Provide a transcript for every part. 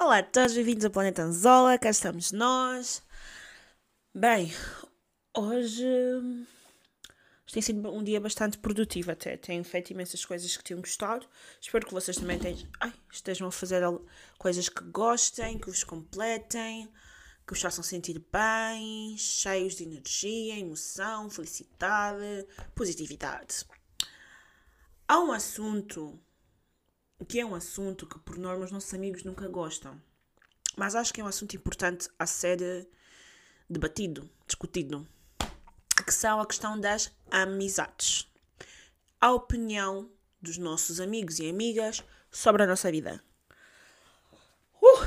Olá a todos, bem-vindos ao Planeta Anzola, cá estamos nós. Bem, hoje tem sido um dia bastante produtivo até. Tenho feito imensas coisas que tenham gostado. Espero que vocês também tenham, ai, estejam a fazer coisas que gostem, que vos completem, que vos façam sentir bem, cheios de energia, emoção, felicidade, positividade. Há um assunto que é um assunto que, por norma, os nossos amigos nunca gostam. Mas acho que é um assunto importante a ser debatido, discutido, que são a questão das amizades. A opinião dos nossos amigos e amigas sobre a nossa vida. Uh!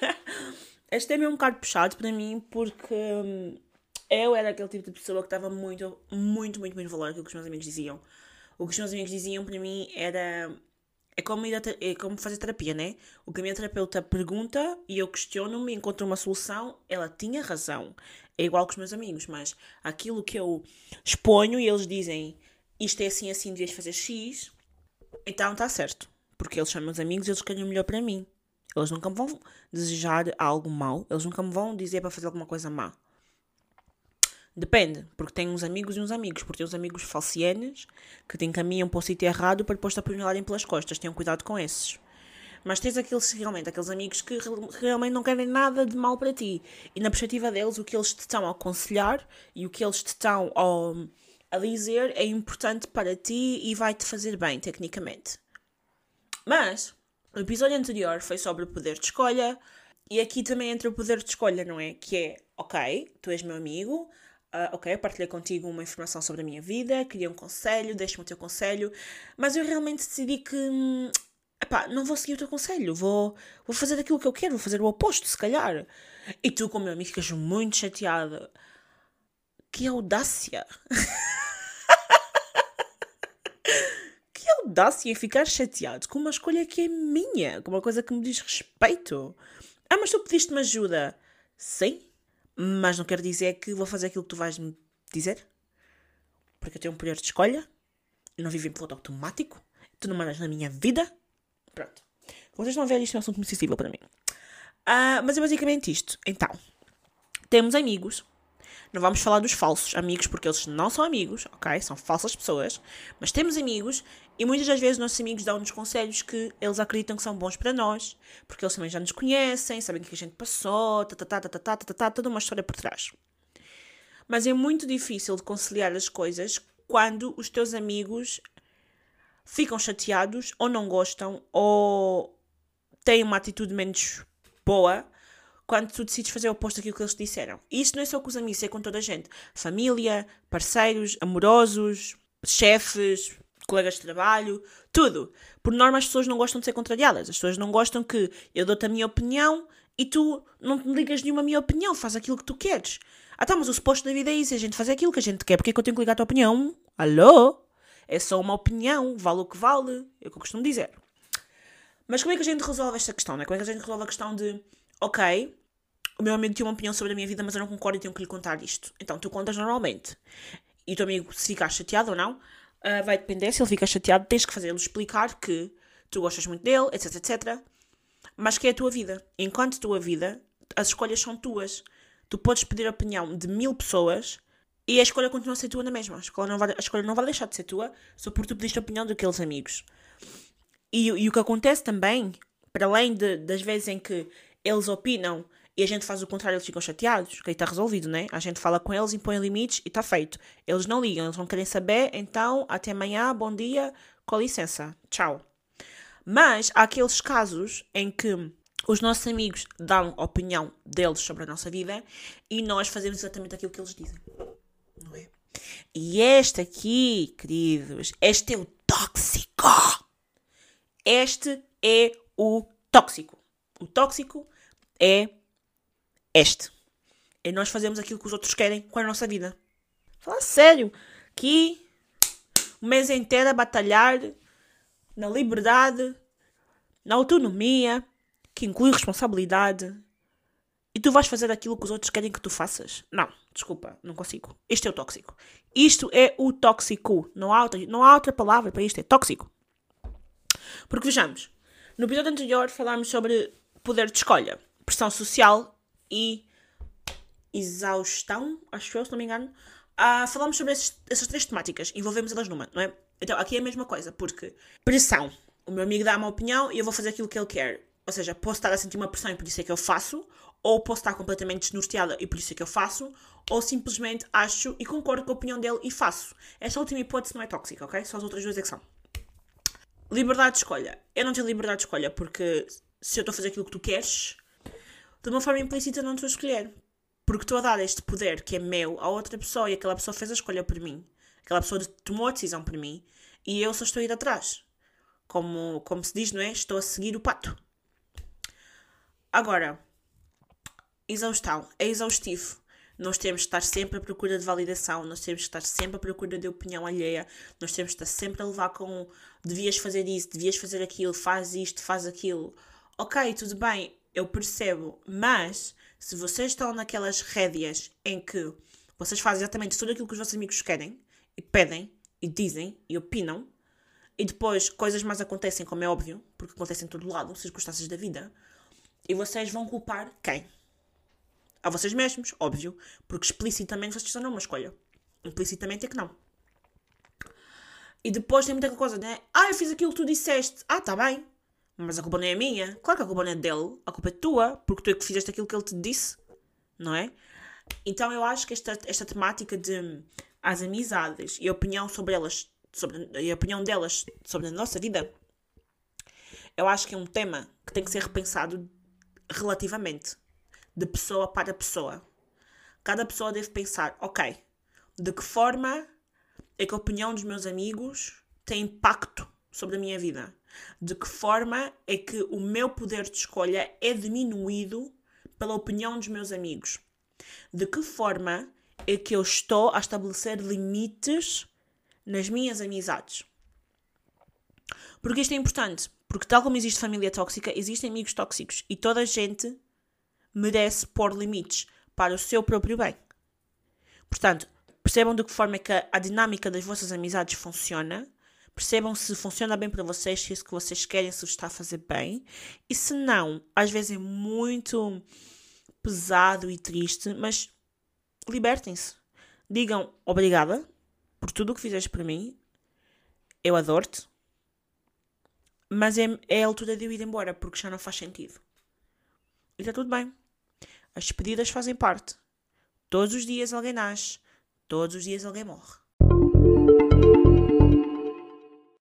este é um bocado puxado para mim porque hum, eu era aquele tipo de pessoa que estava muito, muito, muito, muito valor aquilo que os meus amigos diziam. O que os meus amigos diziam para mim era é como, ir é como fazer terapia, né? O que a minha terapeuta pergunta e eu questiono-me, encontro uma solução, ela tinha razão. É igual com os meus amigos, mas aquilo que eu exponho e eles dizem isto é assim, assim, devias fazer X, então está certo. Porque eles são meus amigos e eles querem o melhor para mim. Eles nunca me vão desejar algo mau, eles nunca me vão dizer para fazer alguma coisa má. Depende, porque tem uns amigos e uns amigos, porque tem uns amigos falcianos que te encaminham para o sítio errado para depois te apunhalarem pelas costas. Tenham cuidado com esses. Mas tens aqueles realmente, aqueles amigos que realmente não querem nada de mal para ti. E na perspectiva deles, o que eles te estão a aconselhar e o que eles te estão a, a dizer é importante para ti e vai-te fazer bem, tecnicamente. Mas, o episódio anterior foi sobre o poder de escolha. E aqui também entra o poder de escolha, não é? Que é, ok, tu és meu amigo, Uh, ok, partilhei contigo uma informação sobre a minha vida, queria um conselho, deixa-me o teu conselho, mas eu realmente decidi que hum, epá, não vou seguir o teu conselho, vou, vou fazer aquilo que eu quero, vou fazer o oposto, se calhar. E tu, como meu amigo, ficas muito chateada. Que audácia! que audácia em ficar chateado com uma escolha que é minha, com uma coisa que me diz respeito. Ah, mas tu pediste-me ajuda. Sim, mas não quer dizer que vou fazer aquilo que tu vais me dizer. Porque eu tenho um poder de escolha. Não vivo em piloto automático. Tu não mandas na minha vida. Pronto. Vocês a ver, isto é um assunto muito sensível para mim. Uh, mas é basicamente isto. Então, temos amigos não vamos falar dos falsos amigos, porque eles não são amigos, ok? São falsas pessoas. Mas temos amigos e muitas das vezes nossos amigos dão-nos conselhos que eles acreditam que são bons para nós, porque eles também já nos conhecem, sabem o que a gente passou, tá, tá, tá, tá, tá, tá, tá, toda uma história por trás. Mas é muito difícil de conciliar as coisas quando os teus amigos ficam chateados ou não gostam ou têm uma atitude menos boa quando tu decides fazer o oposto daquilo que eles disseram. E isto não é só com os amigos, é com toda a gente. Família, parceiros, amorosos, chefes, colegas de trabalho, tudo. Por norma, as pessoas não gostam de ser contrariadas. As pessoas não gostam que eu dou-te a minha opinião e tu não me ligas nenhuma a minha opinião, faz aquilo que tu queres. Ah tá, mas o suposto da vida é isso, é a gente fazer aquilo que a gente quer, porque é que eu tenho que ligar a tua opinião? Alô? É só uma opinião, vale o que vale, é o que eu costumo dizer. Mas como é que a gente resolve esta questão, né? Como é que a gente resolve a questão de, ok, o meu amigo tinha uma opinião sobre a minha vida, mas eu não concordo e tenho que lhe contar isto. Então tu contas normalmente. E o teu amigo, se ficar chateado ou não, uh, vai depender. Se ele fica chateado, tens que fazê-lo explicar que tu gostas muito dele, etc, etc. Mas que é a tua vida. Enquanto tua vida, as escolhas são tuas. Tu podes pedir a opinião de mil pessoas e a escolha continua a ser tua na mesma. A escolha não vai, escolha não vai deixar de ser tua só porque tu pediste a opinião daqueles amigos. E, e o que acontece também, para além de, das vezes em que eles opinam e a gente faz o contrário, eles ficam chateados, que aí está resolvido, né? A gente fala com eles, impõe limites e está feito. Eles não ligam, eles não querem saber, então até amanhã, bom dia, com licença, tchau. Mas há aqueles casos em que os nossos amigos dão a opinião deles sobre a nossa vida e nós fazemos exatamente aquilo que eles dizem. Não é? E este aqui, queridos, este é o tóxico. Este é o tóxico. O tóxico é este. É nós fazemos aquilo que os outros querem com a nossa vida. Fala sério. Que o mês inteiro a batalhar na liberdade, na autonomia, que inclui responsabilidade. E tu vais fazer aquilo que os outros querem que tu faças? Não, desculpa, não consigo. Isto é o tóxico. Isto é o tóxico. Não há outra, não há outra palavra para isto, é tóxico. Porque vejamos, no episódio anterior falámos sobre poder de escolha, pressão social e exaustão, acho eu, se não me engano. Ah, falamos sobre esses, essas três temáticas, envolvemos elas numa, não é? Então, aqui é a mesma coisa, porque pressão. O meu amigo dá uma opinião e eu vou fazer aquilo que ele quer. Ou seja, posso estar a sentir uma pressão e por isso é que eu faço, ou posso estar completamente desnorteada e por isso é que eu faço, ou simplesmente acho e concordo com a opinião dele e faço. Esta última hipótese não é tóxica, ok? Só as outras duas é que são. Liberdade de escolha. Eu não tenho liberdade de escolha porque se eu estou a fazer aquilo que tu queres, de uma forma implícita não estou a escolher. Porque estou a dar este poder que é meu a outra pessoa e aquela pessoa fez a escolha por mim. Aquela pessoa tomou a decisão por mim e eu só estou a ir atrás. Como, como se diz, não é? Estou a seguir o pato. Agora, exaustão. É exaustivo. Nós temos de estar sempre à procura de validação, nós temos de estar sempre à procura de opinião alheia, nós temos de estar sempre a levar com devias fazer isso, devias fazer aquilo, faz isto, faz aquilo. Ok, tudo bem, eu percebo, mas se vocês estão naquelas rédeas em que vocês fazem exatamente tudo aquilo que os vossos amigos querem e pedem e dizem e opinam, e depois coisas mais acontecem, como é óbvio, porque acontecem em todo lado, circunstâncias da vida, e vocês vão culpar quem? A vocês mesmos, óbvio, porque explicitamente vocês fizeram uma escolha. Implicitamente é que não. E depois tem muita coisa, né? Ah, eu fiz aquilo que tu disseste. Ah, tá bem. Mas a culpa não é minha. Claro que a culpa não é dele. A culpa é tua, porque tu é que fizeste aquilo que ele te disse. Não é? Então eu acho que esta, esta temática de as amizades e a opinião sobre elas, sobre, a opinião delas sobre a nossa vida, eu acho que é um tema que tem que ser repensado relativamente, de pessoa para pessoa. Cada pessoa deve pensar, ok, de que forma é que a opinião dos meus amigos tem impacto sobre a minha vida? De que forma é que o meu poder de escolha é diminuído pela opinião dos meus amigos? De que forma é que eu estou a estabelecer limites nas minhas amizades? Porque isto é importante. Porque, tal como existe família tóxica, existem amigos tóxicos. E toda a gente merece pôr limites para o seu próprio bem. Portanto, percebam de que forma é que a, dinâmica das vossas amizades funciona. Percebam se funciona bem para vocês, se isso que vocês querem, se está a fazer bem. E se não, às vezes é muito pesado e triste, mas libertem-se. Digam obrigada por tudo o que fizeste para mim. Eu adoro-te. Mas é, é a altura de eu ir embora, porque já não faz sentido. E está tudo bem. As despedidas fazem parte. Todos os dias alguém nasce, todos os dias alguém morre.